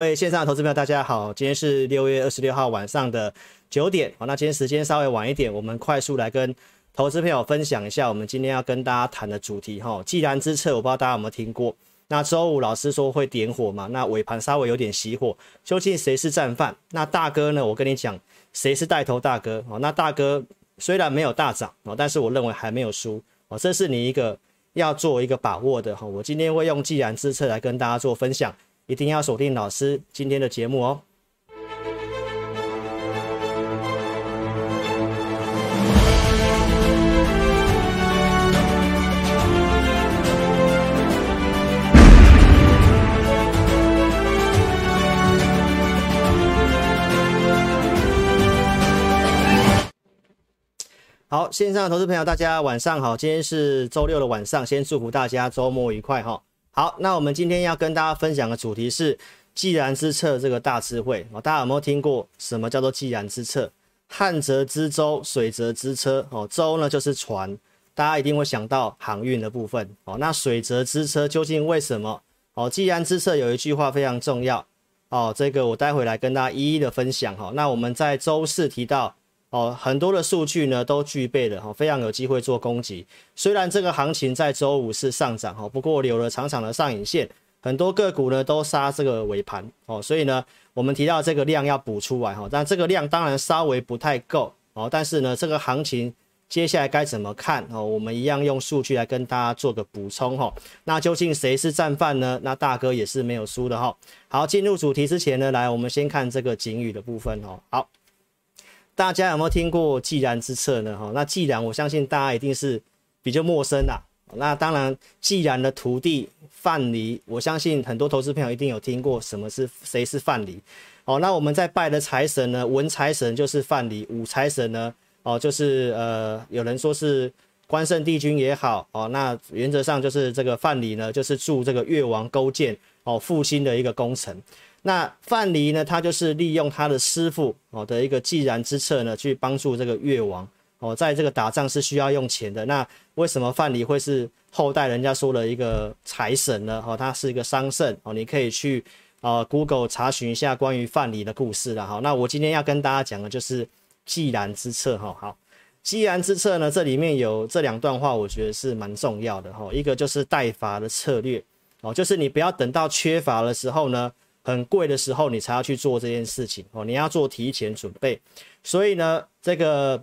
各位线上的投资朋友，大家好，今天是六月二十六号晚上的九点，好，那今天时间稍微晚一点，我们快速来跟投资朋友分享一下，我们今天要跟大家谈的主题哈，既然之策，我不知道大家有没有听过。那周五老师说会点火嘛，那尾盘稍微有点熄火，究竟谁是战犯？那大哥呢？我跟你讲，谁是带头大哥？哦，那大哥虽然没有大涨哦，但是我认为还没有输哦，这是你一个要做一个把握的哈。我今天会用既然之策来跟大家做分享。一定要锁定老师今天的节目哦。好，线上的投资朋友，大家晚上好，今天是周六的晚上，先祝福大家周末愉快哈。好，那我们今天要跟大家分享的主题是“既然之策”这个大智慧哦。大家有没有听过什么叫做“既然之策”？旱则之舟，水则之车哦。舟呢就是船，大家一定会想到航运的部分哦。那水则之车究竟为什么？哦，“既然之策”有一句话非常重要哦，这个我待会来跟大家一一的分享哈。那我们在周四提到。哦，很多的数据呢都具备了哈，非常有机会做攻击。虽然这个行情在周五是上涨哈，不过留了长长的上影线，很多个股呢都杀这个尾盘哦，所以呢，我们提到这个量要补出来哈，但这个量当然稍微不太够哦，但是呢，这个行情接下来该怎么看哦？我们一样用数据来跟大家做个补充哈。那究竟谁是战犯呢？那大哥也是没有输的哈。好，进入主题之前呢，来我们先看这个警语的部分哦。好。大家有没有听过既然之策呢？哈，那既然我相信大家一定是比较陌生啦。那当然，既然的徒弟范蠡，我相信很多投资朋友一定有听过什么是谁是范蠡。哦，那我们在拜的财神呢，文财神就是范蠡，武财神呢，哦，就是呃，有人说是关圣帝君也好，哦，那原则上就是这个范蠡呢，就是助这个越王勾践哦复兴的一个功臣。那范蠡呢，他就是利用他的师傅哦的一个既然之策呢，去帮助这个越王哦，在这个打仗是需要用钱的。那为什么范蠡会是后代人家说的一个财神呢？哦，他是一个商圣哦，你可以去呃 Google 查询一下关于范蠡的故事了。好，那我今天要跟大家讲的就是既然之策哈。好，既然之策呢，这里面有这两段话，我觉得是蛮重要的哈。一个就是待乏的策略哦，就是你不要等到缺乏的时候呢。很贵的时候，你才要去做这件事情哦。你要做提前准备，所以呢，这个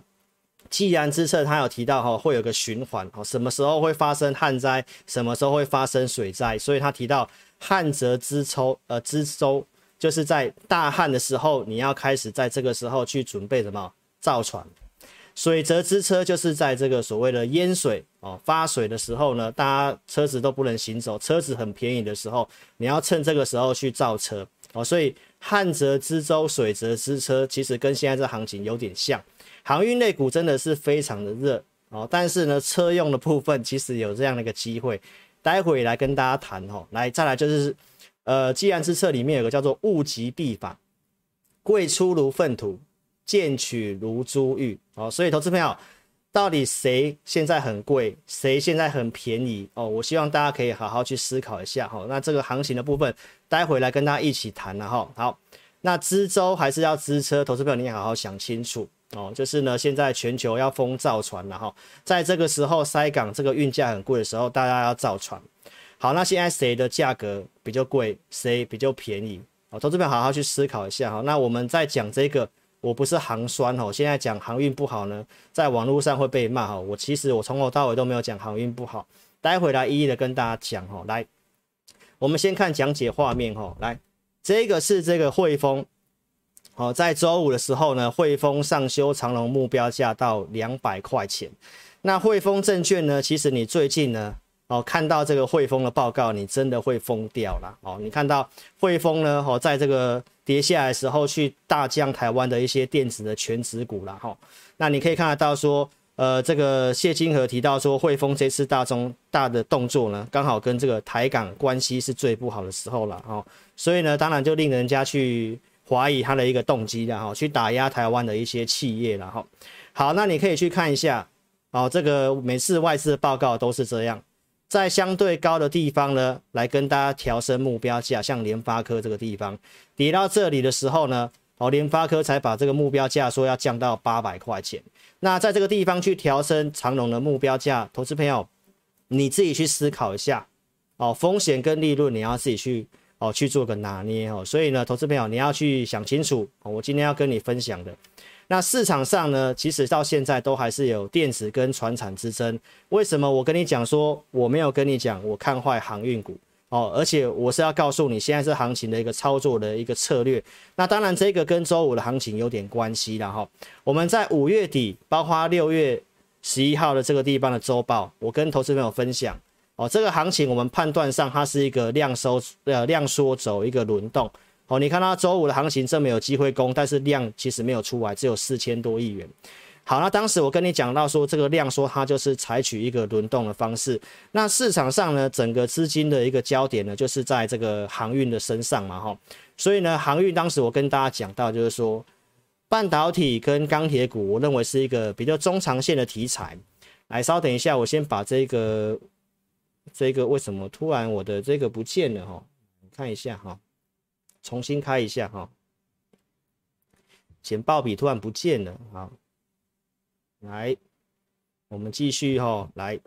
既然之策，他有提到哈，会有个循环哦。什么时候会发生旱灾？什么时候会发生水灾？所以他提到旱则之抽，呃，之舟就是在大旱的时候，你要开始在这个时候去准备什么？造船。水泽之车，就是在这个所谓的淹水哦发水的时候呢，大家车子都不能行走，车子很便宜的时候，你要趁这个时候去造车哦。所以旱泽之舟，水泽之车，其实跟现在这行情有点像。航运类股真的是非常的热哦，但是呢，车用的部分其实有这样的一个机会，待会来跟大家谈哦。来，再来就是呃，既然之策里面有个叫做物极必反，贵出如粪土。贱取如珠玉哦，所以投资朋友，到底谁现在很贵，谁现在很便宜哦？我希望大家可以好好去思考一下哈。那这个行情的部分，待会来跟大家一起谈了哈。好，那资舟还是要资车？投资朋友你也好好想清楚哦。就是呢，现在全球要封造船了哈，在这个时候塞港这个运价很贵的时候，大家要造船。好，那现在谁的价格比较贵，谁比较便宜？哦，投资朋友好好去思考一下哈。那我们在讲这个。我不是行酸哦，现在讲航运不好呢，在网络上会被骂哈。我其实我从头到尾都没有讲航运不好，待会来一一的跟大家讲哈。来，我们先看讲解画面哈。来，这个是这个汇丰，哦，在周五的时候呢，汇丰上修长荣目标价到两百块钱。那汇丰证券呢，其实你最近呢，哦，看到这个汇丰的报告，你真的会疯掉了哦。你看到汇丰呢，哦，在这个。跌下来的时候去大降台湾的一些电子的全值股啦。哈，那你可以看得到说，呃，这个谢金河提到说，汇丰这次大中大的动作呢，刚好跟这个台港关系是最不好的时候了，哈，所以呢，当然就令人家去怀疑他的一个动机的哈，去打压台湾的一些企业了，哈，好，那你可以去看一下，哦，这个每次外资的报告都是这样，在相对高的地方呢，来跟大家调升目标价，像联发科这个地方跌到这里的时候呢，哦，联发科才把这个目标价说要降到八百块钱。那在这个地方去调升长龙的目标价，投资朋友你自己去思考一下哦，风险跟利润你要自己去哦去做个拿捏哦。所以呢，投资朋友你要去想清楚，我今天要跟你分享的。那市场上呢，其实到现在都还是有电子跟传产之争。为什么我跟你讲说我没有跟你讲我看坏航运股哦？而且我是要告诉你，现在是行情的一个操作的一个策略。那当然，这个跟周五的行情有点关系了哈。我们在五月底，包括六月十一号的这个地方的周报，我跟投资朋友分享哦，这个行情我们判断上它是一个量收呃量缩走一个轮动。哦，你看它周五的行情这么有机会攻，但是量其实没有出来，只有四千多亿元。好，那当时我跟你讲到说，这个量说它就是采取一个轮动的方式。那市场上呢，整个资金的一个焦点呢，就是在这个航运的身上嘛，哈。所以呢，航运当时我跟大家讲到，就是说半导体跟钢铁股，我认为是一个比较中长线的题材。来，稍等一下，我先把这个这个为什么突然我的这个不见了哈？看一下哈。重新开一下哈，简报笔突然不见了，好，来，我们继续哈，来，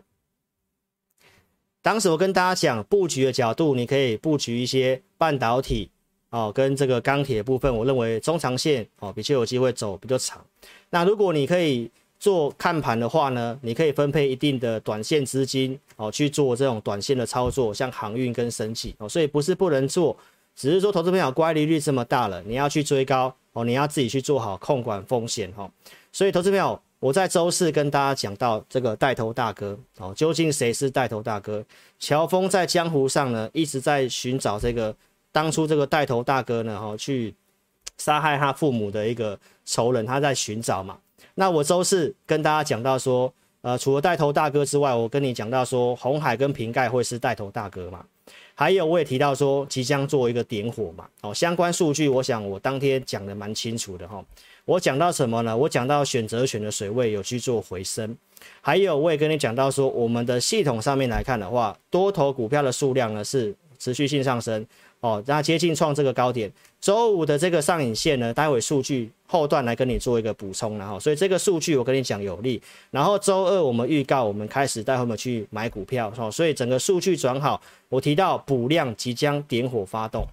当时我跟大家讲布局的角度，你可以布局一些半导体哦，跟这个钢铁部分，我认为中长线哦比较有机会走比较长。那如果你可以做看盘的话呢，你可以分配一定的短线资金哦去做这种短线的操作，像航运跟生技哦，所以不是不能做。只是说，投资朋友乖离率这么大了，你要去追高哦，你要自己去做好控管风险哈。所以，投资朋友，我在周四跟大家讲到这个带头大哥哦，究竟谁是带头大哥？乔峰在江湖上呢，一直在寻找这个当初这个带头大哥呢，哈，去杀害他父母的一个仇人，他在寻找嘛。那我周四跟大家讲到说，呃，除了带头大哥之外，我跟你讲到说，红海跟瓶盖会是带头大哥嘛。还有，我也提到说，即将做一个点火嘛，哦，相关数据，我想我当天讲的蛮清楚的哈。我讲到什么呢？我讲到选择权的水位有去做回升，还有我也跟你讲到说，我们的系统上面来看的话，多头股票的数量呢是持续性上升。哦，那接近创这个高点，周五的这个上影线呢，待会数据后段来跟你做一个补充，然后，所以这个数据我跟你讲有利。然后周二我们预告我们开始带他们去买股票，哦，所以整个数据转好，我提到补量即将点火发动。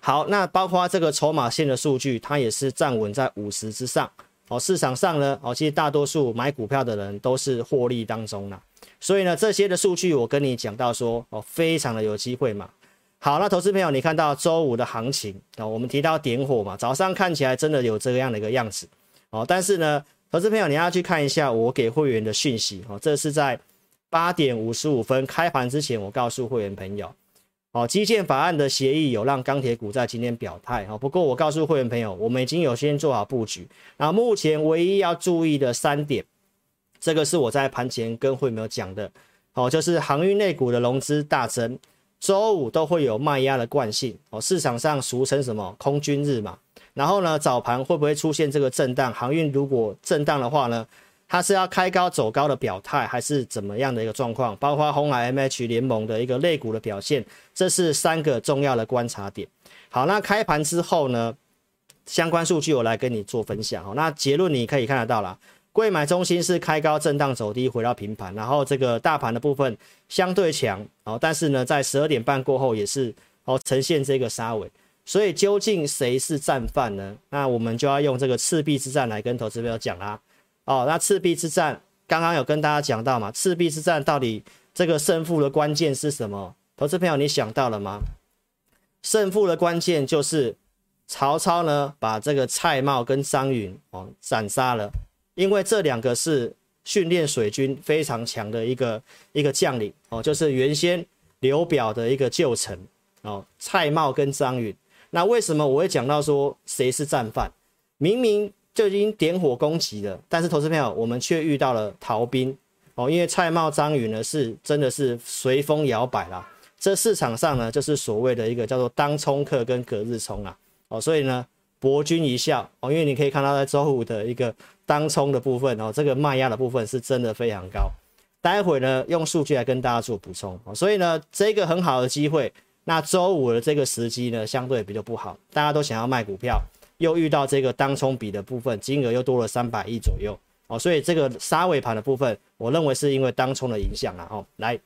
好，那包括这个筹码线的数据，它也是站稳在五十之上。哦，市场上呢，哦，其实大多数买股票的人都是获利当中啦。所以呢，这些的数据我跟你讲到说，哦，非常的有机会嘛。好，那投资朋友，你看到周五的行情啊，我们提到点火嘛，早上看起来真的有这样的一个样子哦。但是呢，投资朋友你要去看一下我给会员的讯息哦，这是在八点五十五分开盘之前，我告诉会员朋友哦，基建法案的协议有让钢铁股在今天表态哦。不过我告诉会员朋友，我们已经有先做好布局。那目前唯一要注意的三点，这个是我在盘前跟会员朋友讲的哦，就是航运类股的融资大增。周五都会有卖压的惯性哦，市场上俗称什么空军日嘛。然后呢，早盘会不会出现这个震荡？航运如果震荡的话呢，它是要开高走高的表态，还是怎么样的一个状况？包括红海 MH 联盟的一个类股的表现，这是三个重要的观察点。好，那开盘之后呢，相关数据我来跟你做分享。哦，那结论你可以看得到了。贵买中心是开高震荡走低回到平盘，然后这个大盘的部分相对强哦，但是呢，在十二点半过后也是哦呈现这个杀尾，所以究竟谁是战犯呢？那我们就要用这个赤壁之战来跟投资朋友讲啦。哦，那赤壁之战刚刚有跟大家讲到嘛？赤壁之战到底这个胜负的关键是什么？投资朋友你想到了吗？胜负的关键就是曹操呢把这个蔡瑁跟张允哦斩杀了。因为这两个是训练水军非常强的一个一个将领哦，就是原先刘表的一个旧臣哦，蔡瑁跟张允。那为什么我会讲到说谁是战犯？明明就已经点火攻击了，但是投资朋友我们却遇到了逃兵哦，因为蔡瑁、张允呢是真的是随风摇摆啦。这市场上呢就是所谓的一个叫做当冲客跟隔日冲啊哦，所以呢博君一笑哦，因为你可以看到在周五的一个。当冲的部分哦，这个卖压的部分是真的非常高。待会呢用数据来跟大家做补充哦。所以呢，这个很好的机会，那周五的这个时机呢，相对比较不好，大家都想要卖股票，又遇到这个当冲比的部分，金额又多了三百亿左右哦，所以这个杀尾盘的部分，我认为是因为当冲的影响了哦。来，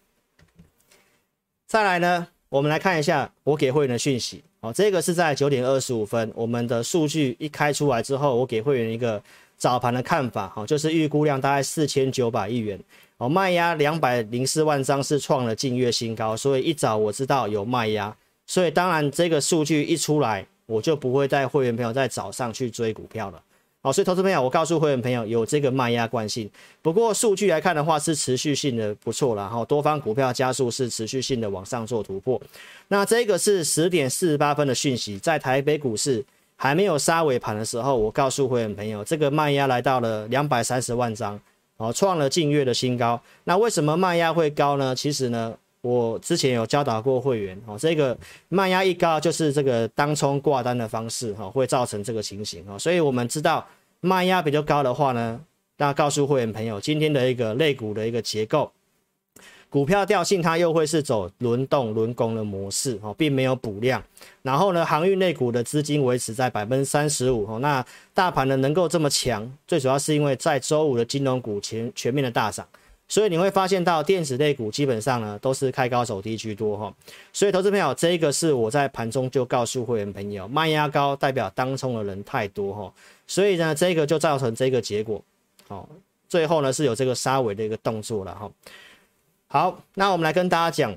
再来呢，我们来看一下我给会员的讯息哦，这个是在九点二十五分，我们的数据一开出来之后，我给会员一个。早盘的看法，哈，就是预估量大概四千九百亿元，哦，卖压两百零四万张是创了近月新高，所以一早我知道有卖压，所以当然这个数据一出来，我就不会带会员朋友在早上去追股票了，好，所以投资朋友，我告诉会员朋友有这个卖压惯性，不过数据来看的话是持续性的不错了，哈，多方股票加速是持续性的往上做突破，那这个是十点四十八分的讯息，在台北股市。还没有杀尾盘的时候，我告诉会员朋友，这个卖压来到了两百三十万张，哦，创了近月的新高。那为什么卖压会高呢？其实呢，我之前有教导过会员，哦，这个卖压一高，就是这个当冲挂单的方式，哈，会造成这个情形，哦，所以我们知道卖压比较高的话呢，那告诉会员朋友，今天的一个类股的一个结构。股票调性它又会是走轮动轮攻的模式哦，并没有补量。然后呢，航运类股的资金维持在百分之三十五哦。那大盘呢能够这么强，最主要是因为在周五的金融股全全面的大涨，所以你会发现到电子类股基本上呢都是开高走低居多哈。所以投资朋友，这个是我在盘中就告诉会员朋友，卖压高代表当冲的人太多哈，所以呢这个就造成这个结果。好，最后呢是有这个杀尾的一个动作了哈。好，那我们来跟大家讲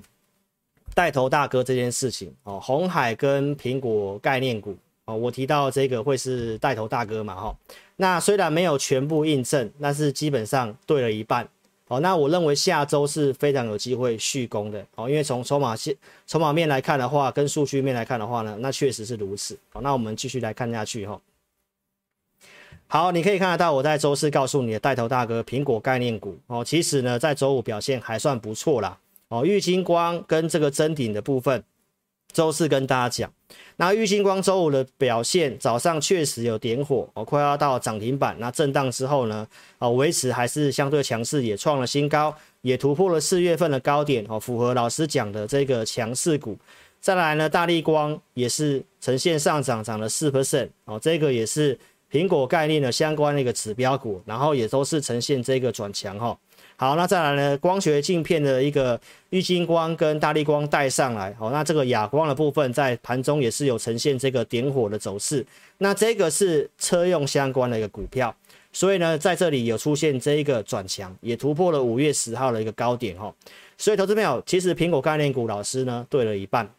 带头大哥这件事情哦。红海跟苹果概念股哦，我提到这个会是带头大哥嘛哈。那虽然没有全部印证，但是基本上对了一半哦。那我认为下周是非常有机会续攻的哦，因为从筹码线、筹码面来看的话，跟数据面来看的话呢，那确实是如此。好，那我们继续来看下去哈。好，你可以看得到我在周四告诉你的带头大哥苹果概念股哦，其实呢在周五表现还算不错啦哦。玉金光跟这个增顶的部分，周四跟大家讲，那玉金光周五的表现早上确实有点火哦，快要到涨停板，那震荡之后呢，哦维持还是相对强势，也创了新高，也突破了四月份的高点哦，符合老师讲的这个强势股。再来呢，大立光也是呈现上涨，涨了四 percent 哦，这个也是。苹果概念的相关的一个指标股，然后也都是呈现这个转强哈。好，那再来呢，光学镜片的一个玉晶光跟大力光带上来，好，那这个哑光的部分在盘中也是有呈现这个点火的走势。那这个是车用相关的一个股票，所以呢，在这里有出现这一个转强，也突破了五月十号的一个高点哈。所以投资朋友，其实苹果概念股老师呢对了一半。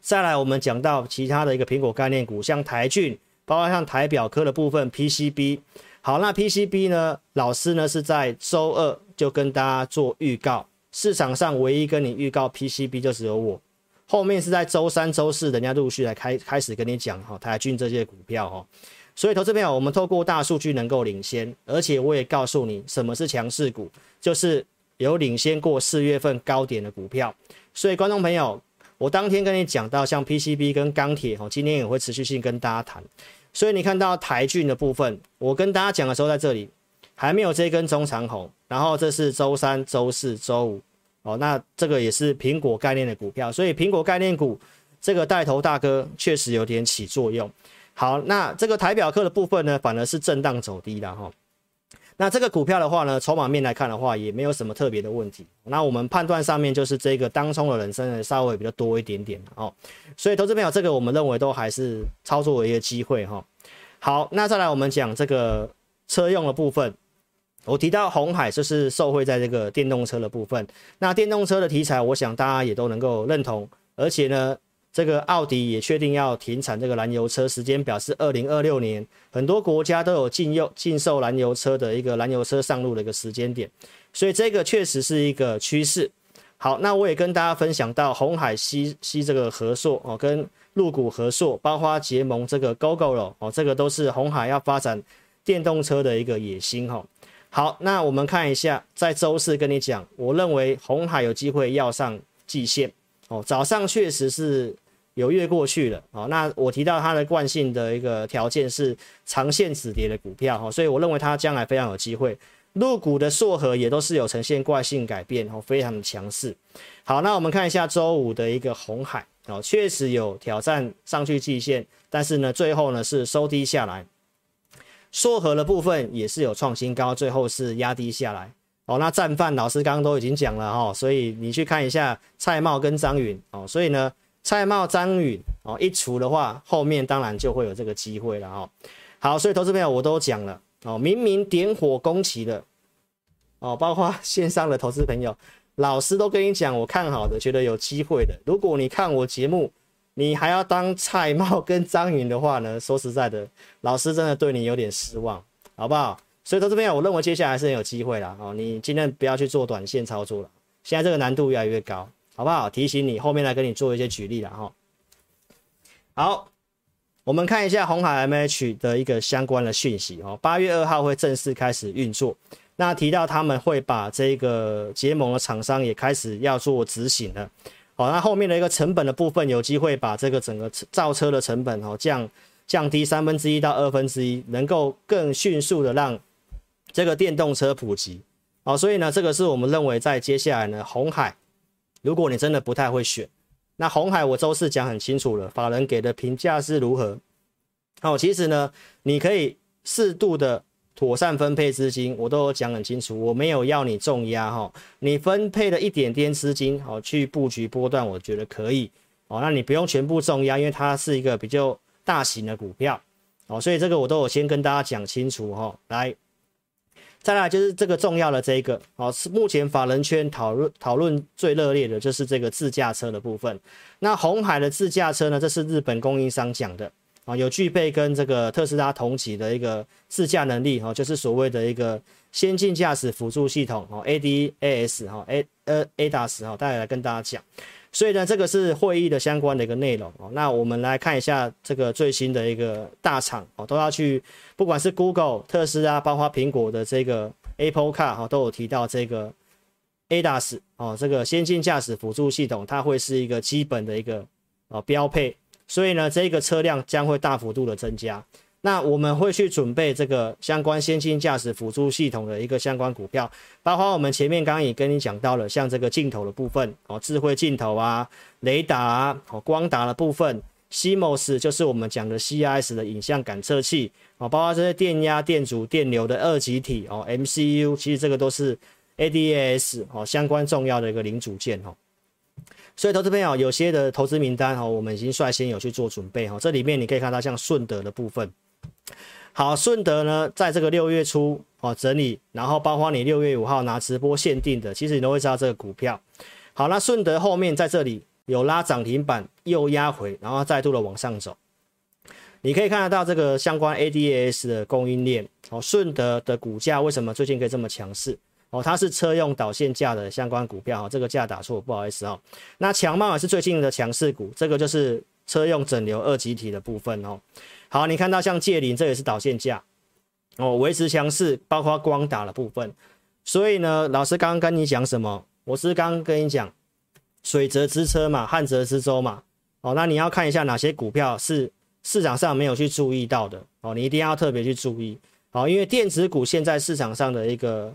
再来，我们讲到其他的一个苹果概念股，像台郡。包括像台表科的部分 PCB，好，那 PCB 呢？老师呢是在周二就跟大家做预告，市场上唯一跟你预告 PCB 就只有我，后面是在周三、周四，人家陆续来开开始跟你讲哈，台郡这些股票哈，所以投资朋友，我们透过大数据能够领先，而且我也告诉你什么是强势股，就是有领先过四月份高点的股票，所以观众朋友，我当天跟你讲到像 PCB 跟钢铁哈，今天也会持续性跟大家谈。所以你看到台郡的部分，我跟大家讲的时候在这里还没有这根中长红，然后这是周三、周四、周五，哦，那这个也是苹果概念的股票，所以苹果概念股这个带头大哥确实有点起作用。好，那这个台表客的部分呢，反而是震荡走低的哈。那这个股票的话呢，筹码面来看的话，也没有什么特别的问题。那我们判断上面就是这个当冲的人生呢，稍微比较多一点点哦。所以投资朋友，这个我们认为都还是操作的一个机会哈。好，那再来我们讲这个车用的部分。我提到红海就是受惠在这个电动车的部分。那电动车的题材，我想大家也都能够认同，而且呢。这个奥迪也确定要停产这个燃油车，时间表是二零二六年。很多国家都有禁用禁售燃油车的一个燃油车上路的一个时间点，所以这个确实是一个趋势。好，那我也跟大家分享到红海吸吸这个合作哦，跟陆股合硕，包括结盟这个 Gogoro 哦，这个都是红海要发展电动车的一个野心哈。好，那我们看一下，在周四跟你讲，我认为红海有机会要上季线哦，早上确实是。有越过去了，哦，那我提到它的惯性的一个条件是长线止跌的股票，哈，所以我认为它将来非常有机会。入股的硕和也都是有呈现惯性改变哦，非常的强势。好，那我们看一下周五的一个红海哦，确实有挑战上去季线，但是呢，最后呢是收低下来。硕禾的部分也是有创新高，最后是压低下来。哦，那战犯老师刚刚都已经讲了哈，所以你去看一下蔡瑁跟张允哦，所以呢，蔡瑁、张允哦一除的话，后面当然就会有这个机会了哈。好，所以投资朋友我都讲了哦，明明点火攻击的哦，包括线上的投资朋友，老师都跟你讲，我看好的，觉得有机会的。如果你看我节目，你还要当蔡瑁跟张允的话呢？说实在的，老师真的对你有点失望，好不好？所以到这边，我认为接下来是很有机会啦。哦，你尽量不要去做短线操作了，现在这个难度越来越高，好不好？提醒你，后面来跟你做一些举例了哈。好，我们看一下鸿海 MH 的一个相关的讯息哦。八月二号会正式开始运作，那提到他们会把这个结盟的厂商也开始要做执行了。好，那后面的一个成本的部分，有机会把这个整个造车的成本哦降降低三分之一到二分之一，能够更迅速的让这个电动车普及。好，所以呢，这个是我们认为在接下来呢，红海，如果你真的不太会选，那红海我周四讲很清楚了，法人给的评价是如何。好，其实呢，你可以适度的。妥善分配资金，我都有讲很清楚，我没有要你重压哈，你分配了一点点资金，好去布局波段，我觉得可以哦。那你不用全部重压，因为它是一个比较大型的股票哦，所以这个我都有先跟大家讲清楚哈。来，再来就是这个重要的这一个哦，是目前法人圈讨论讨论最热烈的就是这个自驾车的部分。那红海的自驾车呢，这是日本供应商讲的。啊，有具备跟这个特斯拉同级的一个自驾能力，哈，就是所谓的一个先进驾驶辅助系统，哦，ADAS，哈，A 呃 ADAS，哈，大家来跟大家讲。所以呢，这个是会议的相关的一个内容，哦，那我们来看一下这个最新的一个大厂，哦，都要去，不管是 Google、特斯拉，包括苹果的这个 Apple Car，哈，都有提到这个 ADAS，哦，这个先进驾驶辅助系统，它会是一个基本的一个哦标配。所以呢，这个车辆将会大幅度的增加。那我们会去准备这个相关先进驾驶辅助系统的一个相关股票，包括我们前面刚刚也跟你讲到了，像这个镜头的部分哦，智慧镜头啊、雷达、哦、光达的部分，CMOS 就是我们讲的 CIS 的影像感测器哦，包括这些电压、电阻、电流的二极体哦，MCU，其实这个都是 ADAS 哦相关重要的一个零组件哦。所以，投资朋友有些的投资名单哈，我们已经率先有去做准备哈。这里面你可以看到像顺德的部分，好，顺德呢，在这个六月初哦整理，然后包括你六月五号拿直播限定的，其实你都会知道这个股票。好，那顺德后面在这里有拉涨停板，又压回，然后再度的往上走。你可以看得到这个相关 ADAS 的供应链哦，顺德的股价为什么最近可以这么强势？哦，它是车用导线架的相关股票哈，这个价打错，不好意思哦。那强茂也是最近的强势股，这个就是车用整流二极体的部分哦。好，你看到像界霖，这也是导线架哦，维持强势，包括光打的部分。所以呢，老师刚刚跟你讲什么？我是刚跟你讲水泽之车嘛，旱泽之舟嘛。哦，那你要看一下哪些股票是市场上没有去注意到的哦，你一定要特别去注意。哦，因为电子股现在市场上的一个。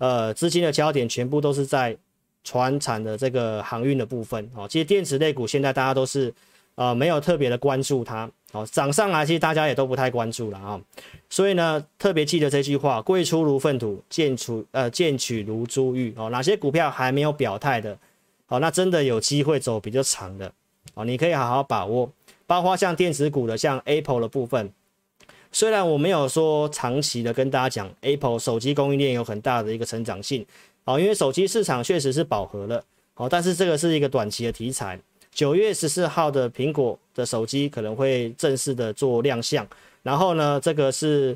呃，资金的焦点全部都是在船产的这个航运的部分哦。其实电子类股现在大家都是呃没有特别的关注它，哦，涨上来其实大家也都不太关注了啊、所以呢，特别记得这句话：贵出如粪土，贱出呃贱取如珠玉哦。哪些股票还没有表态的，哦，那真的有机会走比较长的哦，你可以好好把握。包括像电子股的，像 Apple 的部分。虽然我没有说长期的跟大家讲，Apple 手机供应链有很大的一个成长性，哦，因为手机市场确实是饱和了，哦，但是这个是一个短期的题材。九月十四号的苹果的手机可能会正式的做亮相，然后呢，这个是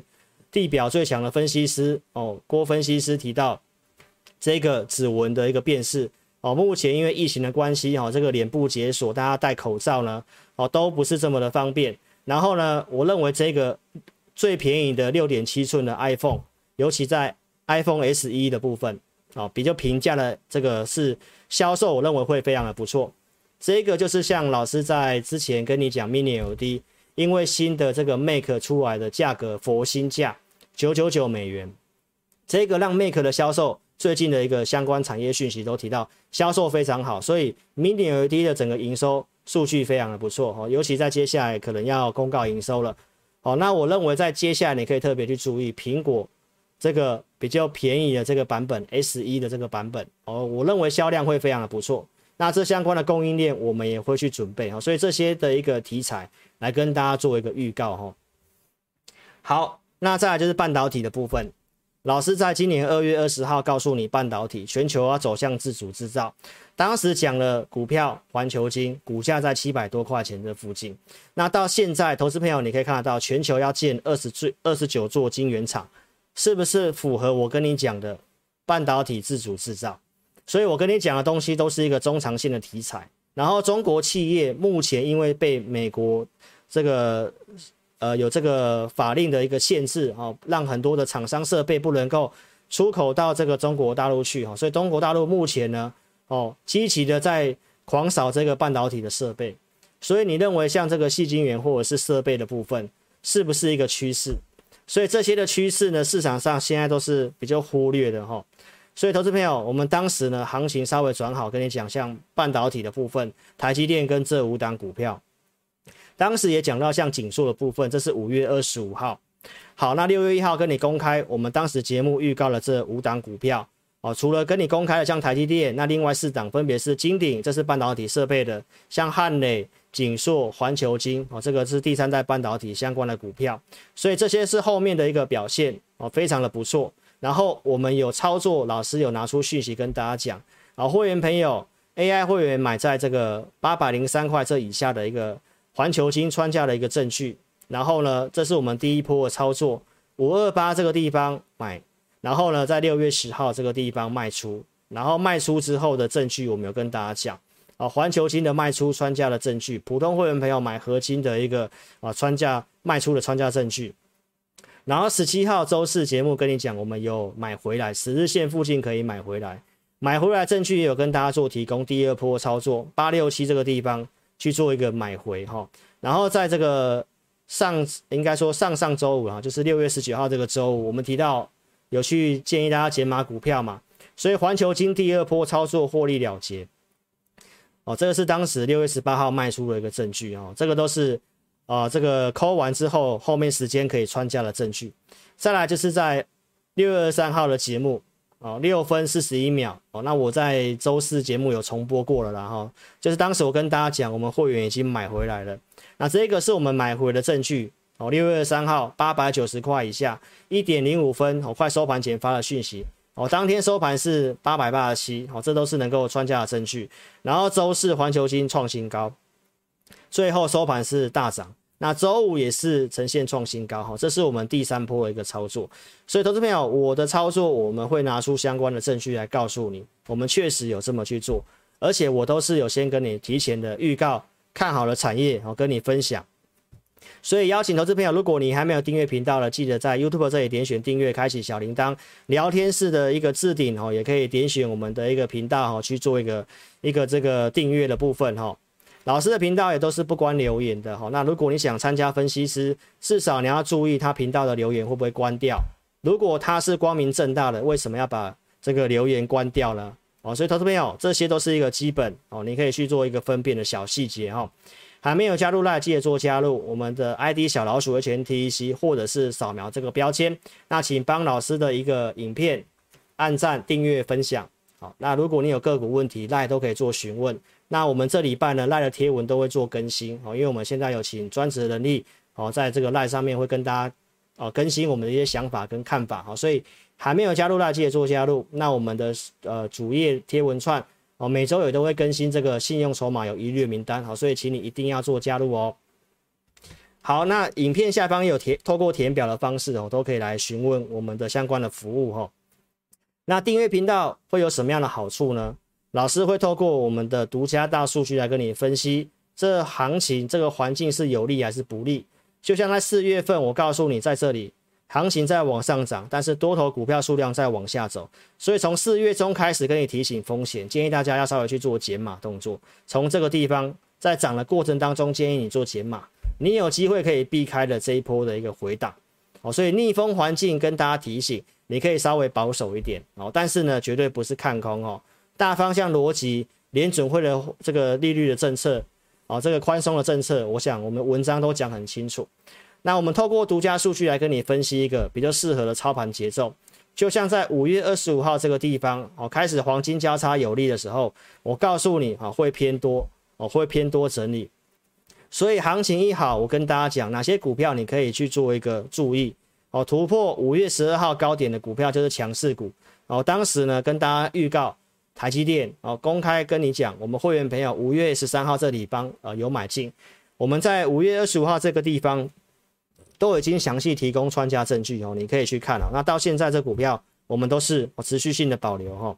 地表最强的分析师哦，郭分析师提到这个指纹的一个辨识，哦，目前因为疫情的关系，哦，这个脸部解锁，大家戴口罩呢，哦，都不是这么的方便。然后呢，我认为这个最便宜的六点七寸的 iPhone，尤其在 iPhone SE 的部分，哦，比较平价的这个是销售，我认为会非常的不错。这个就是像老师在之前跟你讲 Mini LED，因为新的这个 Mac 出来的价格佛心价九九九美元，这个让 Make 的销售最近的一个相关产业讯息都提到销售非常好，所以 Mini LED 的整个营收数据非常的不错哦，尤其在接下来可能要公告营收了。好，那我认为在接下来你可以特别去注意苹果这个比较便宜的这个版本 S1 的这个版本哦，我认为销量会非常的不错。那这相关的供应链我们也会去准备哈，所以这些的一个题材来跟大家做一个预告哈。好，那再来就是半导体的部分。老师在今年二月二十号告诉你，半导体全球要走向自主制造。当时讲了股票环球晶股价在七百多块钱的附近。那到现在，投资朋友你可以看得到，全球要建二十最二十九座晶圆厂，是不是符合我跟你讲的半导体自主制造？所以我跟你讲的东西都是一个中长线的题材。然后中国企业目前因为被美国这个。呃，有这个法令的一个限制哦，让很多的厂商设备不能够出口到这个中国大陆去哈，所以中国大陆目前呢，哦，积极的在狂扫这个半导体的设备，所以你认为像这个细晶圆或者是设备的部分，是不是一个趋势？所以这些的趋势呢，市场上现在都是比较忽略的哈，所以投资朋友，我们当时呢，行情稍微转好，跟你讲，像半导体的部分，台积电跟这五档股票。当时也讲到像景硕的部分，这是五月二十五号。好，那六月一号跟你公开，我们当时节目预告了这五档股票哦。除了跟你公开的像台积电，那另外四档分别是金鼎，这是半导体设备的，像汉磊、景硕、环球晶哦，这个是第三代半导体相关的股票。所以这些是后面的一个表现哦，非常的不错。然后我们有操作，老师有拿出讯息跟大家讲。啊，会员朋友 AI 会员买在这个八百零三块这以下的一个。环球金穿价的一个证据，然后呢，这是我们第一波的操作，五二八这个地方买，然后呢，在六月十号这个地方卖出，然后卖出之后的证据，我们有跟大家讲。啊，环球金的卖出穿价的证据，普通会员朋友买合金的一个啊穿价卖出的穿价证据，然后十七号周四节目跟你讲，我们有买回来十日线附近可以买回来，买回来证据也有跟大家做提供，第二波操作八六七这个地方。去做一个买回哈，然后在这个上应该说上上周五啊，就是六月十九号这个周五，我们提到有去建议大家减码股票嘛，所以环球金第二波操作获利了结哦，这个是当时六月十八号卖出的一个证据哦，这个都是啊、这个抠完之后后面时间可以穿价的证据，再来就是在六月二十三号的节目。哦，六分四十一秒哦，那我在周四节目有重播过了啦哈，就是当时我跟大家讲，我们会员已经买回来了，那这个是我们买回的证据哦，六月二三号八百九十块以下，一点零五分哦，快收盘前发的讯息。哦，当天收盘是八百八十七哦，这都是能够穿价的证据，然后周四环球金创新高，最后收盘是大涨。那周五也是呈现创新高哈，这是我们第三波的一个操作，所以投资朋友，我的操作我们会拿出相关的证据来告诉你，我们确实有这么去做，而且我都是有先跟你提前的预告，看好了产业，我跟你分享。所以邀请投资朋友，如果你还没有订阅频道了，记得在 YouTube 这里点选订阅，开启小铃铛，聊天室的一个置顶哦，也可以点选我们的一个频道哈，去做一个一个这个订阅的部分哈。老师的频道也都是不关留言的哈，那如果你想参加分析师，至少你要注意他频道的留言会不会关掉。如果他是光明正大的，为什么要把这个留言关掉呢？哦，所以投资朋友，这些都是一个基本哦，你可以去做一个分辨的小细节哈。还没有加入赖，记得做加入我们的 ID 小老鼠 HNTEC，或者是扫描这个标签。那请帮老师的一个影片按赞、订阅、分享。好，那如果你有个股问题，赖都可以做询问。那我们这礼拜呢，赖的贴文都会做更新哦，因为我们现在有请专职人力哦，在这个赖上面会跟大家哦更新我们的一些想法跟看法哈，所以还没有加入赖记得做加入。那我们的呃主页贴文串哦，每周也都会更新这个信用筹码有疑虑名单好，所以请你一定要做加入哦。好，那影片下方有填透过填表的方式哦，都可以来询问我们的相关的服务哈。那订阅频道会有什么样的好处呢？老师会透过我们的独家大数据来跟你分析，这行情这个环境是有利还是不利。就像在四月份，我告诉你在这里行情在往上涨，但是多头股票数量在往下走，所以从四月中开始跟你提醒风险，建议大家要稍微去做减码动作。从这个地方在涨的过程当中，建议你做减码，你有机会可以避开了这一波的一个回档。哦，所以逆风环境跟大家提醒，你可以稍微保守一点哦，但是呢，绝对不是看空哦，大方向逻辑，联准会的这个利率的政策哦，这个宽松的政策，我想我们文章都讲很清楚。那我们透过独家数据来跟你分析一个比较适合的操盘节奏，就像在五月二十五号这个地方哦，开始黄金交叉有利的时候，我告诉你啊，会偏多哦，会偏多整理。所以行情一好，我跟大家讲哪些股票你可以去做一个注意哦，突破五月十二号高点的股票就是强势股哦。当时呢跟大家预告台积电哦，公开跟你讲，我们会员朋友五月十三号这里方呃有买进，我们在五月二十五号这个地方。都已经详细提供穿价证据哦，你可以去看了。那到现在这股票我们都是持续性的保留哈。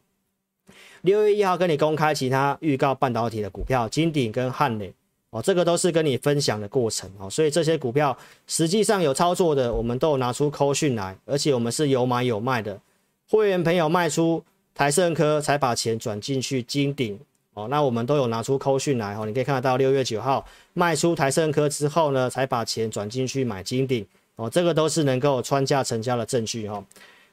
六月一号跟你公开其他预告半导体的股票，金鼎跟汉磊哦，这个都是跟你分享的过程哦。所以这些股票实际上有操作的，我们都拿出扣讯来，而且我们是有买有卖的。会员朋友卖出台盛科才把钱转进去金鼎。哦，那我们都有拿出扣讯来哦，你可以看得到六月九号卖出台盛科之后呢，才把钱转进去买金鼎哦，这个都是能够穿价成交的证据哦。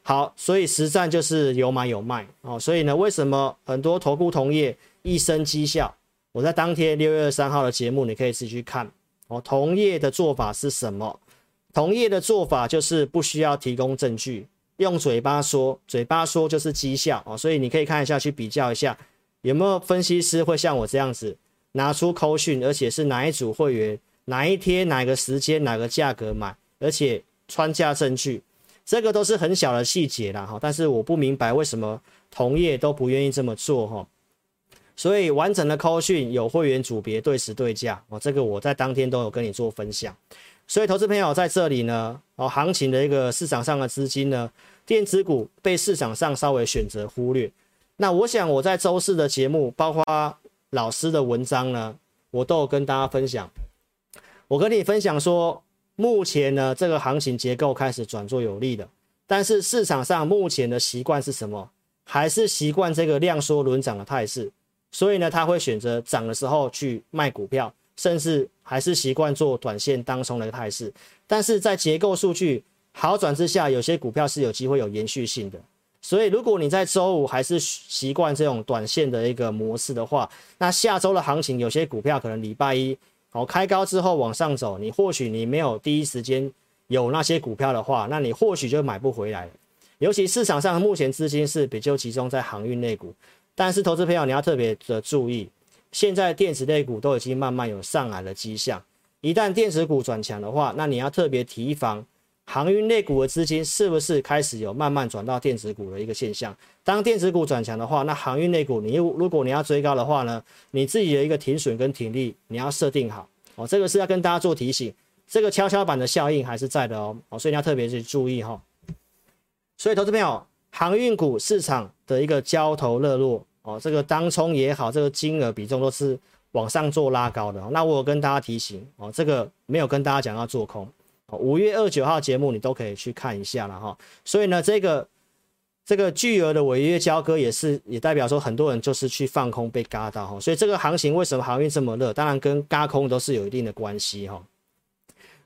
好，所以实战就是有买有卖哦，所以呢，为什么很多投顾同业一生绩效？我在当天六月二三号的节目，你可以自己去看哦。同业的做法是什么？同业的做法就是不需要提供证据，用嘴巴说，嘴巴说就是绩效哦，所以你可以看一下去比较一下。有没有分析师会像我这样子拿出扣讯，而且是哪一组会员、哪一天、哪个时间、哪个价格买，而且穿价证据，这个都是很小的细节啦哈。但是我不明白为什么同业都不愿意这么做哈。所以完整的扣讯有会员组别对时对价哦，这个我在当天都有跟你做分享。所以投资朋友在这里呢，哦，行情的一个市场上的资金呢，电子股被市场上稍微选择忽略。那我想我在周四的节目，包括老师的文章呢，我都有跟大家分享。我跟你分享说，目前呢这个行情结构开始转做有利的，但是市场上目前的习惯是什么？还是习惯这个量缩轮涨的态势，所以呢他会选择涨的时候去卖股票，甚至还是习惯做短线当冲的一个态势。但是在结构数据好转之下，有些股票是有机会有延续性的。所以，如果你在周五还是习惯这种短线的一个模式的话，那下周的行情有些股票可能礼拜一哦开高之后往上走，你或许你没有第一时间有那些股票的话，那你或许就买不回来了。尤其市场上目前资金是比较集中在航运类股，但是投资朋友你要特别的注意，现在电子类股都已经慢慢有上来的迹象，一旦电子股转强的话，那你要特别提防。航运类股的资金是不是开始有慢慢转到电子股的一个现象？当电子股转强的话，那航运类股你如果你要追高的话呢，你自己的一个停损跟停利你要设定好哦。这个是要跟大家做提醒，这个跷跷板的效应还是在的哦。哦，所以你要特别去注意哈、所以投资朋友，航运股市场的一个交投热络哦，这个当冲也好，这个金额比重都是往上做拉高的。那我有跟大家提醒哦，这个没有跟大家讲要做空。五月二九号节目你都可以去看一下了哈，所以呢，这个这个巨额的违约交割也是也代表说很多人就是去放空被嘎到哈，所以这个行情为什么航运这么热？当然跟嘎空都是有一定的关系哈。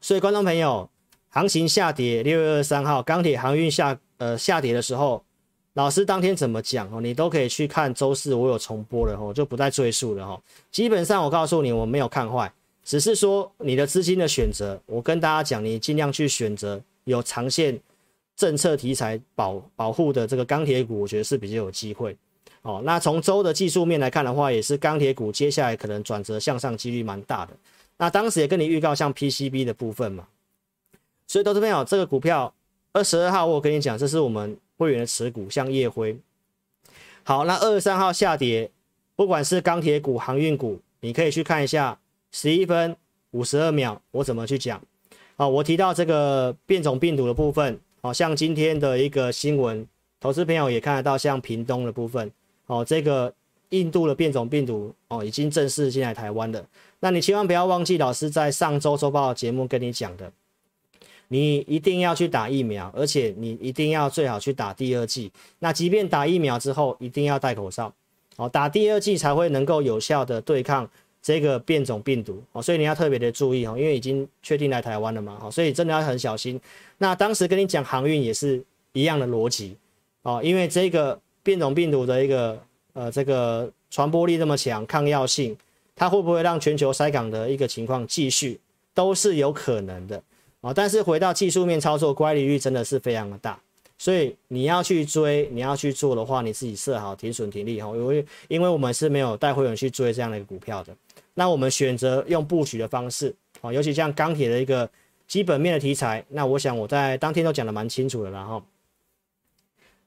所以观众朋友，行情下跌，六月二十三号钢铁航运下呃下跌的时候，老师当天怎么讲哦？你都可以去看周四我有重播了哈，就不再赘述了哈。基本上我告诉你，我没有看坏。只是说你的资金的选择，我跟大家讲，你尽量去选择有长线政策题材保保护的这个钢铁股，我觉得是比较有机会。哦，那从周的技术面来看的话，也是钢铁股接下来可能转折向上几率蛮大的。那当时也跟你预告像 PCB 的部分嘛，所以投资朋友，这个股票二十二号我跟你讲，这是我们会员的持股，像夜辉。好，那二十三号下跌，不管是钢铁股、航运股，你可以去看一下。十一分五十二秒，我怎么去讲？啊，我提到这个变种病毒的部分，好像今天的一个新闻，投资朋友也看得到，像屏东的部分，哦，这个印度的变种病毒哦，已经正式进来台湾了。那你千万不要忘记，老师在上周周报节目跟你讲的，你一定要去打疫苗，而且你一定要最好去打第二剂。那即便打疫苗之后，一定要戴口罩，哦，打第二剂才会能够有效的对抗。这个变种病毒哦，所以你要特别的注意哦，因为已经确定来台湾了嘛，哦，所以真的要很小心。那当时跟你讲航运也是一样的逻辑哦，因为这个变种病毒的一个呃这个传播力这么强，抗药性，它会不会让全球塞港的一个情况继续，都是有可能的哦。但是回到技术面操作，乖离率真的是非常的大。所以你要去追，你要去做的话，你自己设好停损停利哈，因为因为我们是没有带会员去追这样的一个股票的，那我们选择用布局的方式啊，尤其像钢铁的一个基本面的题材，那我想我在当天都讲得蛮清楚的，然后，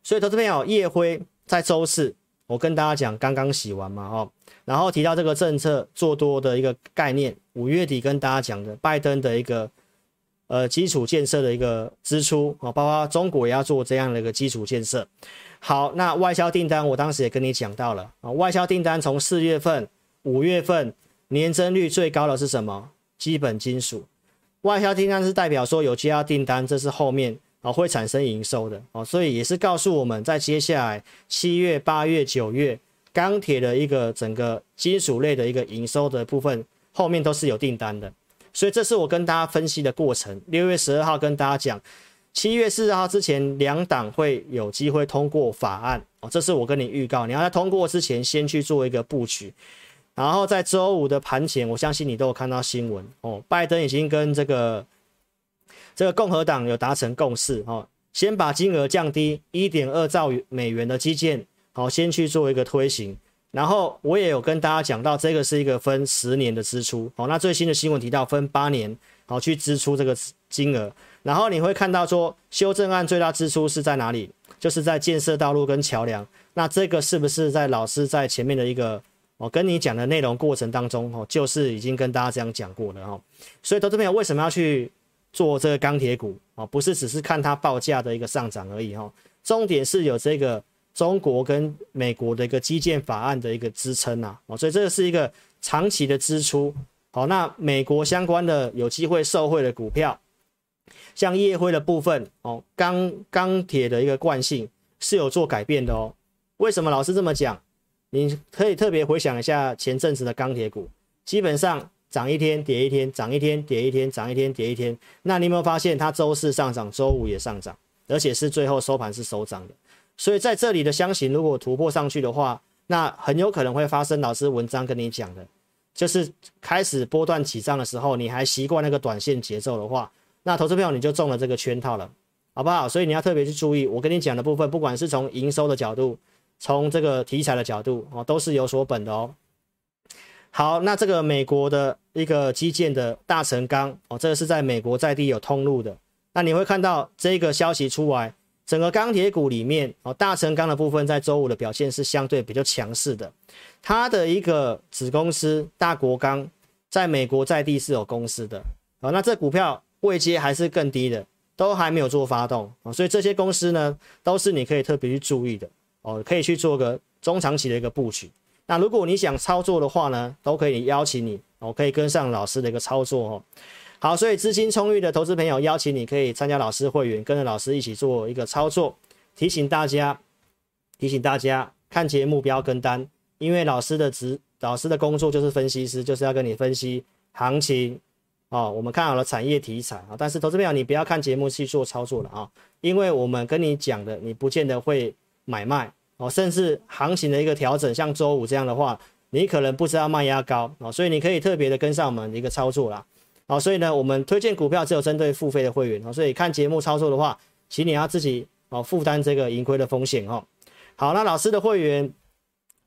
所以投资朋友夜辉在周四我跟大家讲刚刚洗完嘛哈，然后提到这个政策做多的一个概念，五月底跟大家讲的拜登的一个。呃，基础建设的一个支出啊，包括中国也要做这样的一个基础建设。好，那外销订单，我当时也跟你讲到了啊，外销订单从四月份、五月份年增率最高的是什么？基本金属。外销订单是代表说有接到订单，这是后面啊会产生营收的啊，所以也是告诉我们在接下来七月、八月、九月钢铁的一个整个金属类的一个营收的部分，后面都是有订单的。所以这是我跟大家分析的过程。六月十二号跟大家讲，七月四号之前两党会有机会通过法案哦，这是我跟你预告，你要在通过之前先去做一个布局。然后在周五的盘前，我相信你都有看到新闻哦，拜登已经跟这个这个共和党有达成共识哦，先把金额降低一点二兆美元的基建，好，先去做一个推行。然后我也有跟大家讲到，这个是一个分十年的支出，好，那最新的新闻提到分八年，好去支出这个金额。然后你会看到说，修正案最大支出是在哪里？就是在建设道路跟桥梁。那这个是不是在老师在前面的一个我跟你讲的内容过程当中，哦，就是已经跟大家这样讲过了哈。所以投资朋友为什么要去做这个钢铁股？哦，不是只是看它报价的一个上涨而已哈，重点是有这个。中国跟美国的一个基建法案的一个支撑呐，哦，所以这个是一个长期的支出。好，那美国相关的有机会受惠的股票，像烨辉的部分，哦，钢钢铁的一个惯性是有做改变的哦。为什么老师这么讲？你可以特别回想一下前阵子的钢铁股，基本上涨一天跌一天，涨一天跌一天，涨一天跌一天。那你有没有发现它周四上涨，周五也上涨，而且是最后收盘是收涨的？所以在这里的箱型如果突破上去的话，那很有可能会发生老师文章跟你讲的，就是开始波段起涨的时候，你还习惯那个短线节奏的话，那投资票你就中了这个圈套了，好不好？所以你要特别去注意我跟你讲的部分，不管是从营收的角度，从这个题材的角度哦，都是有所本的哦。好，那这个美国的一个基建的大成钢哦，这个是在美国在地有通路的，那你会看到这个消息出来。整个钢铁股里面哦，大成钢的部分在周五的表现是相对比较强势的。它的一个子公司大国钢在美国在地是有公司的啊，那这股票位阶还是更低的，都还没有做发动啊，所以这些公司呢都是你可以特别去注意的哦，可以去做个中长期的一个布局。那如果你想操作的话呢，都可以邀请你哦，可以跟上老师的一个操作哦。好，所以资金充裕的投资朋友，邀请你可以参加老师会员，跟着老师一起做一个操作。提醒大家，提醒大家看节目不要跟单，因为老师的职，老师的工作就是分析师，就是要跟你分析行情哦。我们看好了产业题材啊，但是投资朋友你不要看节目去做操作了啊，因为我们跟你讲的，你不见得会买卖哦，甚至行情的一个调整，像周五这样的话，你可能不知道卖压高啊，所以你可以特别的跟上我们的一个操作啦。好，所以呢，我们推荐股票只有针对付费的会员，所以看节目操作的话，请你要自己哦负担这个盈亏的风险哦。好，那老师的会员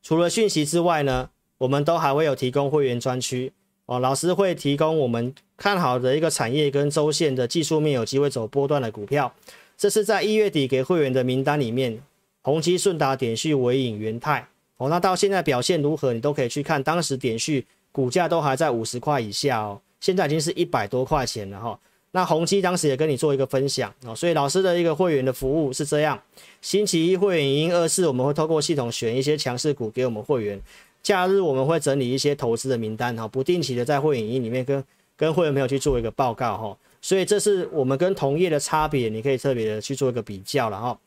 除了讯息之外呢，我们都还会有提供会员专区哦。老师会提供我们看好的一个产业跟周线的技术面有机会走波段的股票，这是在一月底给会员的名单里面，宏基、顺达、点序、纬颖、元泰哦。那到现在表现如何，你都可以去看，当时点序股价都还在五十块以下哦。现在已经是一百多块钱了哈，那宏基当时也跟你做一个分享啊，所以老师的一个会员的服务是这样：星期一会员营二四，我们会透过系统选一些强势股给我们会员；假日我们会整理一些投资的名单哈，不定期的在会员营里面跟跟会员朋友去做一个报告哈，所以这是我们跟同业的差别，你可以特别的去做一个比较了哈。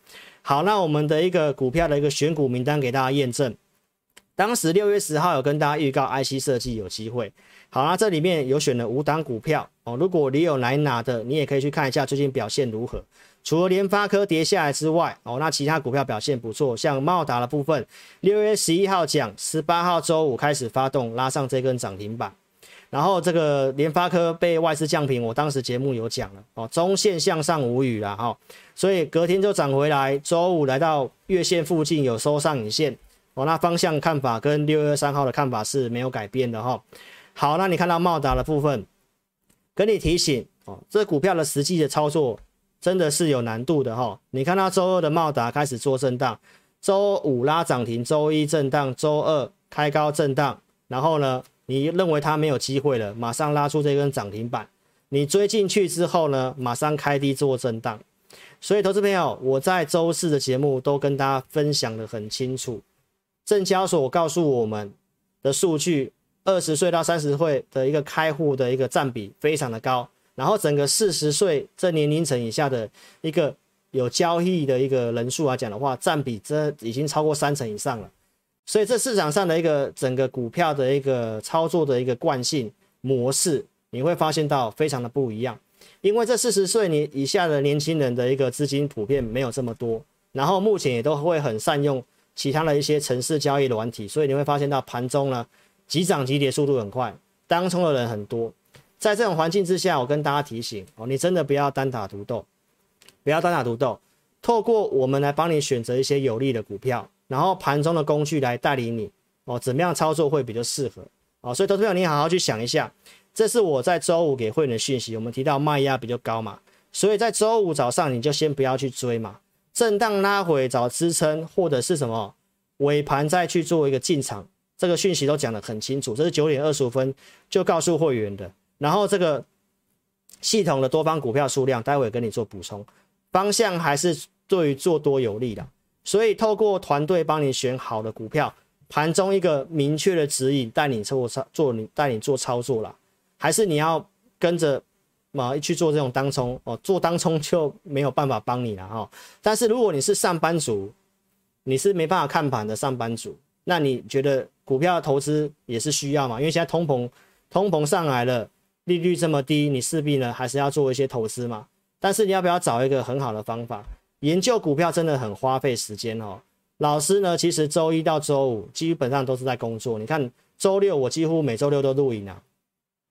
好，那我们的一个股票的一个选股名单给大家验证，当时六月十号有跟大家预告 IC 设计有机会。好，那这里面有选了五档股票哦，如果你有来拿的，你也可以去看一下最近表现如何。除了联发科跌下来之外，哦，那其他股票表现不错，像茂达的部分，六月十一号讲，十八号周五开始发动拉上这根涨停板。然后这个联发科被外资降评，我当时节目有讲了哦，中线向上无语了哈，所以隔天就涨回来，周五来到月线附近有收上影线哦，那方向看法跟六月三号的看法是没有改变的哈。好，那你看到茂达的部分，跟你提醒哦，这股票的实际的操作真的是有难度的哈。你看到周二的茂达开始做震荡，周五拉涨停，周一震荡，周二开高震荡，然后呢？你认为它没有机会了，马上拉出这根涨停板。你追进去之后呢，马上开低做震荡。所以，投资朋友，我在周四的节目都跟大家分享得很清楚。证交所告诉我们的数据，二十岁到三十岁的一个开户的一个占比非常的高，然后整个四十岁这年龄层以下的一个有交易的一个人数来讲的话，占比这已经超过三成以上了。所以这市场上的一个整个股票的一个操作的一个惯性模式，你会发现到非常的不一样。因为这四十岁你以下的年轻人的一个资金普遍没有这么多，然后目前也都会很善用其他的一些程式交易的软体，所以你会发现到盘中呢急涨急跌速度很快，当冲的人很多。在这种环境之下，我跟大家提醒哦，你真的不要单打独斗，不要单打独斗，透过我们来帮你选择一些有利的股票。然后盘中的工具来带领你哦，怎么样操作会比较适合哦？所以投资朋友，你好好去想一下，这是我在周五给会员的讯息。我们提到卖压比较高嘛，所以在周五早上你就先不要去追嘛，震荡拉回找支撑或者是什么尾盘再去做一个进场，这个讯息都讲得很清楚。这是九点二十五分就告诉会员的。然后这个系统的多方股票数量，待会跟你做补充，方向还是对于做多有利的。所以，透过团队帮你选好的股票，盘中一个明确的指引，带你做操做你带你做操作啦，还是你要跟着嘛去做这种当冲哦？做当冲就没有办法帮你了哈。但是如果你是上班族，你是没办法看盘的上班族，那你觉得股票投资也是需要嘛？因为现在通膨通膨上来了，利率这么低，你势必呢还是要做一些投资嘛。但是你要不要找一个很好的方法？研究股票真的很花费时间哦。老师呢，其实周一到周五基本上都是在工作。你看周六我几乎每周六都录影啊。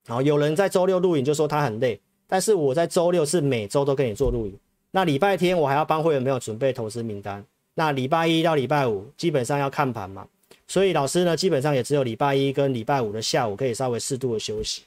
好，有人在周六录影就说他很累，但是我在周六是每周都跟你做录影。那礼拜天我还要帮会员朋友准备投资名单。那礼拜一到礼拜五基本上要看盘嘛，所以老师呢基本上也只有礼拜一跟礼拜五的下午可以稍微适度的休息。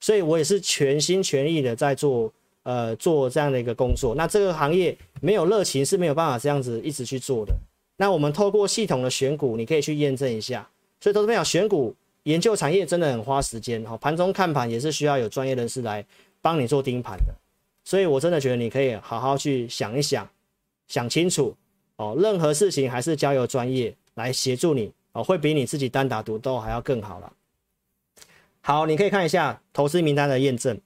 所以我也是全心全意的在做。呃，做这样的一个工作，那这个行业没有热情是没有办法这样子一直去做的。那我们透过系统的选股，你可以去验证一下。所以，投资朋友选股研究产业真的很花时间哈，盘中看盘也是需要有专业人士来帮你做盯盘的。所以我真的觉得你可以好好去想一想，想清楚哦。任何事情还是交由专业来协助你会比你自己单打独斗还要更好了。好，你可以看一下投资名单的验证。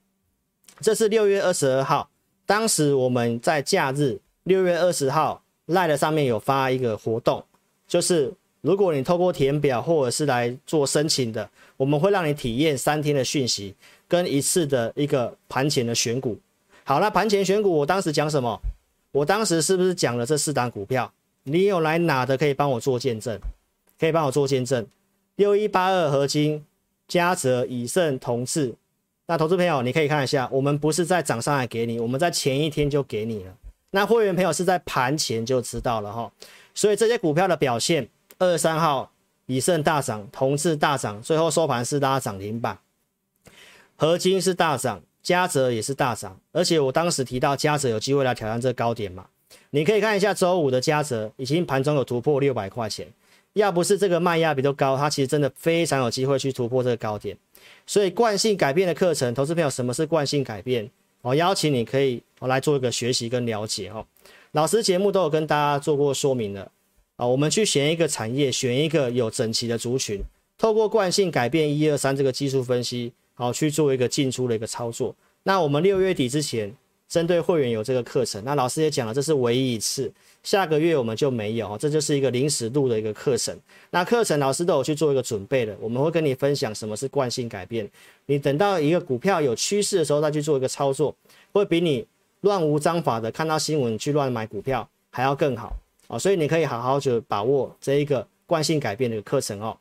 这是六月二十二号，当时我们在假日六月二十号，LINE 上面有发一个活动，就是如果你透过填表或者是来做申请的，我们会让你体验三天的讯息跟一次的一个盘前的选股。好，那盘前选股，我当时讲什么？我当时是不是讲了这四档股票？你有来拿的可以帮我做见证，可以帮我做见证。六一八二合金、嘉泽、以盛、同志。那投资朋友，你可以看一下，我们不是在涨上来给你，我们在前一天就给你了。那会员朋友是在盘前就知道了哈，所以这些股票的表现，二十三号以盛大涨，同志大涨，最后收盘是拉涨停板。合金是大涨，嘉泽也是大涨，而且我当时提到嘉泽有机会来挑战这个高点嘛，你可以看一下周五的嘉泽，已经盘中有突破六百块钱，要不是这个卖压比较高，它其实真的非常有机会去突破这个高点。所以惯性改变的课程，投资朋友，什么是惯性改变？我邀请你可以我来做一个学习跟了解哦。老师节目都有跟大家做过说明了啊。我们去选一个产业，选一个有整齐的族群，透过惯性改变一二三这个技术分析，好去做一个进出的一个操作。那我们六月底之前针对会员有这个课程。那老师也讲了，这是唯一一次，下个月我们就没有，这就是一个临时录的一个课程。那课程老师都有去做一个准备的，我们会跟你分享什么是惯性改变。你等到一个股票有趋势的时候再去做一个操作，会比你乱无章法的看到新闻去乱买股票还要更好哦。所以你可以好好就把握这一个惯性改变的课程哦。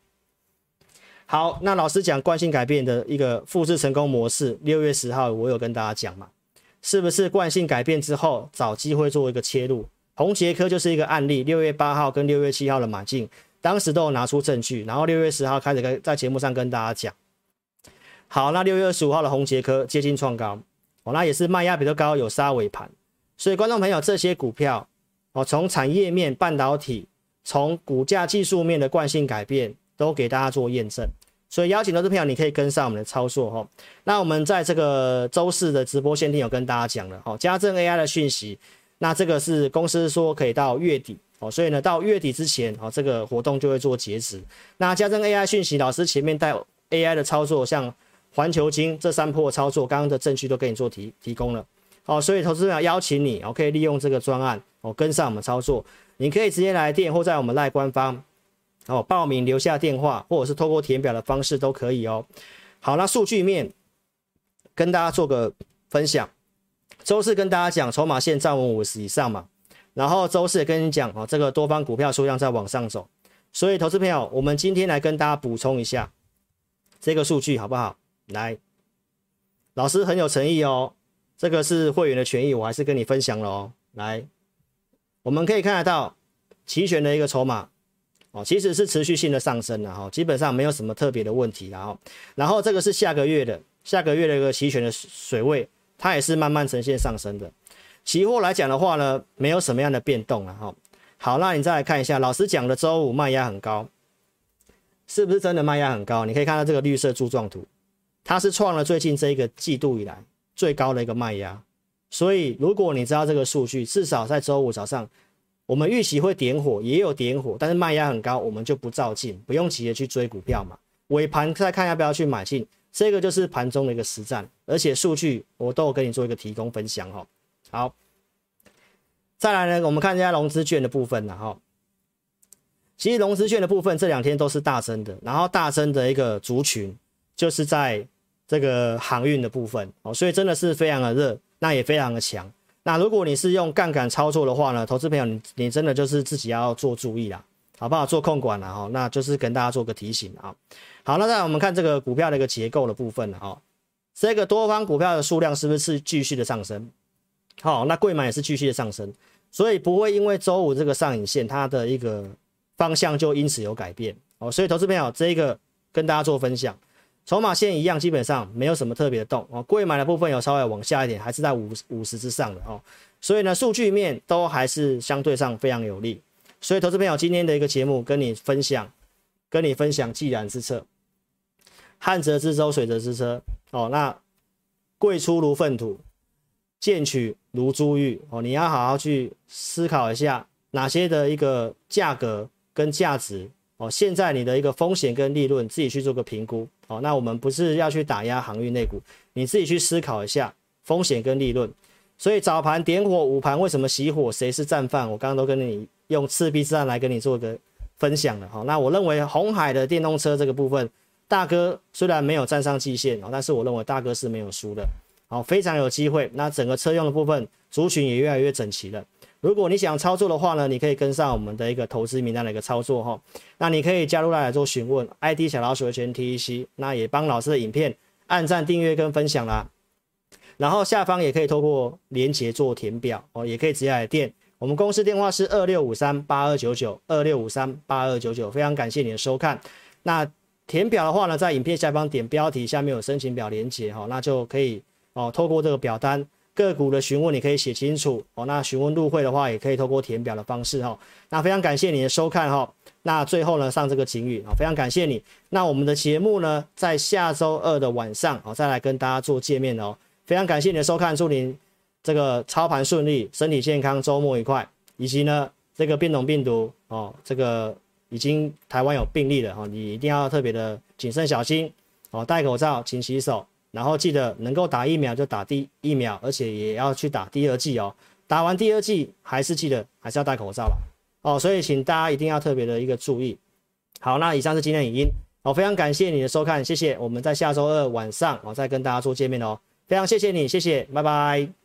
好，那老师讲惯性改变的一个复制成功模式，六月十号我有跟大家讲嘛，是不是惯性改变之后找机会做一个切入？宏杰科就是一个案例，六月八号跟六月七号的买进，当时都有拿出证据，然后六月十号开始跟在节目上跟大家讲。好，那六月二十五号的宏杰科接近创高，哦，那也是卖压比较高，有杀尾盘，所以观众朋友这些股票，哦，从产业面、半导体，从股价技术面的惯性改变，都给大家做验证。所以邀请投资朋友，你可以跟上我们的操作哈。那我们在这个周四的直播限定有跟大家讲了哈，家政 AI 的讯息。那这个是公司说可以到月底哦，所以呢到月底之前哦，这个活动就会做截止。那家政 AI 讯息，老师前面带 AI 的操作，像环球金这三波操作，刚刚的证据都给你做提提供了。好，所以投资朋友邀请你，我可以利用这个专案哦，跟上我们操作。你可以直接来电或在我们赖官方。哦，报名留下电话，或者是透过填表的方式都可以哦。好，那数据面跟大家做个分享。周四跟大家讲筹码线站稳五十以上嘛，然后周四也跟你讲哦，这个多方股票数量在往上走。所以投资朋友，我们今天来跟大家补充一下这个数据好不好？来，老师很有诚意哦，这个是会员的权益，我还是跟你分享了哦。来，我们可以看得到期权的一个筹码。哦，其实是持续性的上升了哈，基本上没有什么特别的问题，然后，然后这个是下个月的下个月的一个期权的水位，它也是慢慢呈现上升的。期货来讲的话呢，没有什么样的变动了哈。好，那你再来看一下，老师讲的周五卖压很高，是不是真的卖压很高？你可以看到这个绿色柱状图，它是创了最近这一个季度以来最高的一个卖压。所以如果你知道这个数据，至少在周五早上。我们预期会点火，也有点火，但是卖压很高，我们就不照进，不用急着去追股票嘛。尾盘再看要不要去买进，这个就是盘中的一个实战，而且数据我都有跟你做一个提供分享哈。好，再来呢，我们看一下融资券的部分了哈。其实融资券的部分这两天都是大增的，然后大增的一个族群就是在这个航运的部分哦，所以真的是非常的热，那也非常的强。那如果你是用杠杆操作的话呢，投资朋友你你真的就是自己要做注意啦，好不好？做控管啦哈，那就是跟大家做个提醒啊。好，那再来我们看这个股票的一个结构的部分哈，这个多方股票的数量是不是继续的上升？好，那贵买也是继续的上升，所以不会因为周五这个上影线它的一个方向就因此有改变哦。所以投资朋友这一个跟大家做分享。筹码线一样，基本上没有什么特别的动哦。柜买的部分有稍微往下一点，还是在五五十之上的哦。所以呢，数据面都还是相对上非常有利。所以，投资朋友今天的一个节目跟你分享，跟你分享既然之策，旱则之舟，水则之车哦。那贵出如粪土，贱取如珠玉哦。你要好好去思考一下，哪些的一个价格跟价值。哦，现在你的一个风险跟利润，自己去做个评估。哦，那我们不是要去打压航运内股，你自己去思考一下风险跟利润。所以早盘点火，午盘为什么熄火？谁是战犯？我刚刚都跟你用赤壁之战来跟你做个分享了。好，那我认为红海的电动车这个部分，大哥虽然没有站上季线，但是我认为大哥是没有输的。好，非常有机会。那整个车用的部分族群也越来越整齐了。如果你想操作的话呢，你可以跟上我们的一个投资名单的一个操作哈。那你可以加入来做询问，ID 小老鼠的全 TEC，那也帮老师的影片按赞、订阅跟分享啦。然后下方也可以透过连结做填表哦，也可以直接来电。我们公司电话是二六五三八二九九二六五三八二九九。非常感谢你的收看。那填表的话呢，在影片下方点标题下面有申请表连结哈，那就可以哦，透过这个表单。个股的询问你可以写清楚哦，那询问入会的话也可以透过填表的方式哈。那非常感谢你的收看哈。那最后呢，上这个警语啊，非常感谢你。那我们的节目呢，在下周二的晚上哦，再来跟大家做见面哦。非常感谢你的收看，祝您这个操盘顺利，身体健康，周末愉快。以及呢，这个变种病毒哦，这个已经台湾有病例了哈，你一定要特别的谨慎小心哦，戴口罩，勤洗手。然后记得能够打疫苗就打第疫苗，而且也要去打第二剂哦。打完第二剂还是记得还是要戴口罩了哦。所以请大家一定要特别的一个注意。好，那以上是今天的影音，我非常感谢你的收看，谢谢。我们在下周二晚上我再跟大家做见面哦。非常谢谢你，谢谢，拜拜。